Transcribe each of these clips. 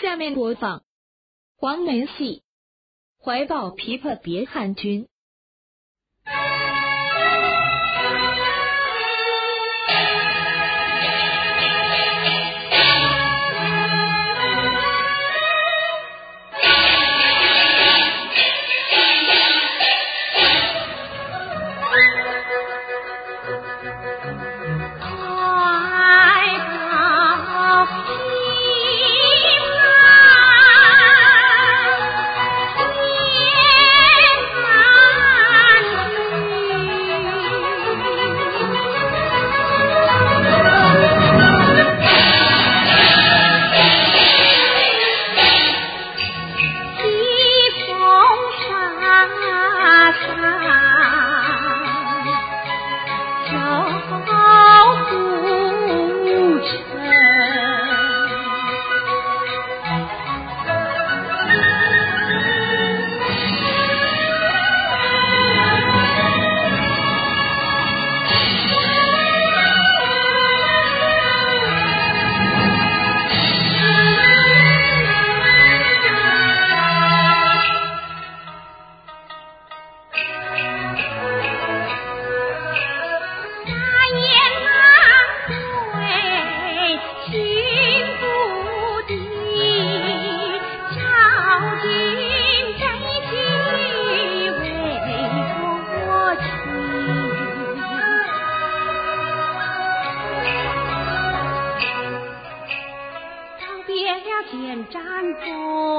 下面播放黄梅戏《怀抱琵琶别汉军》。难过。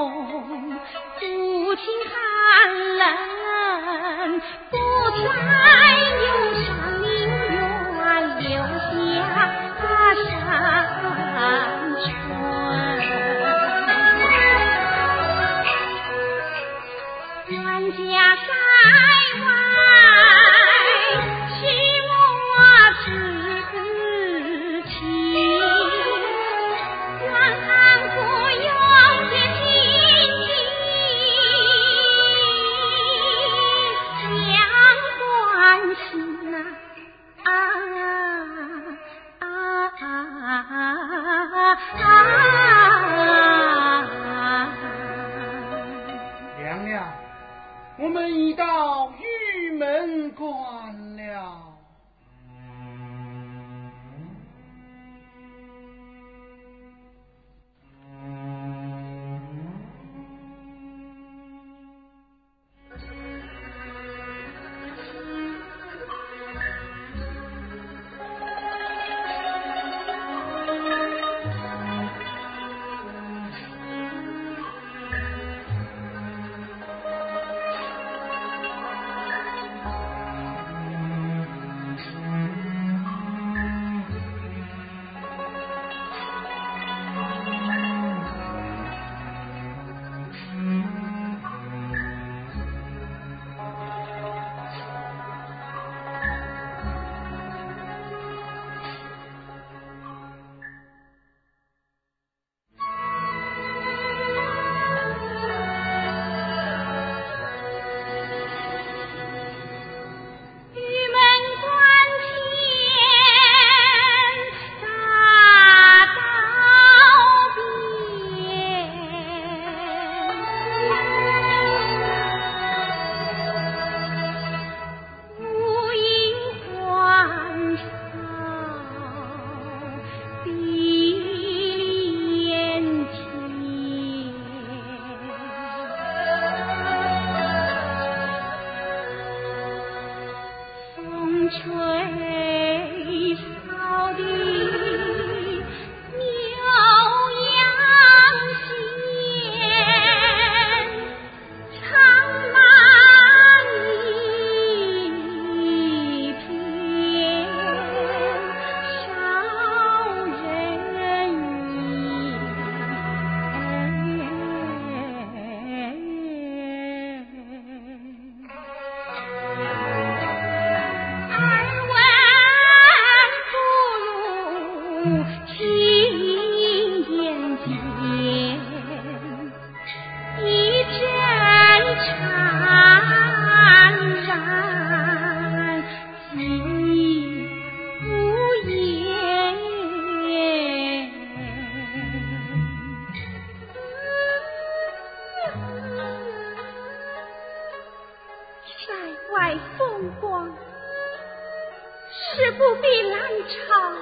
不必难唱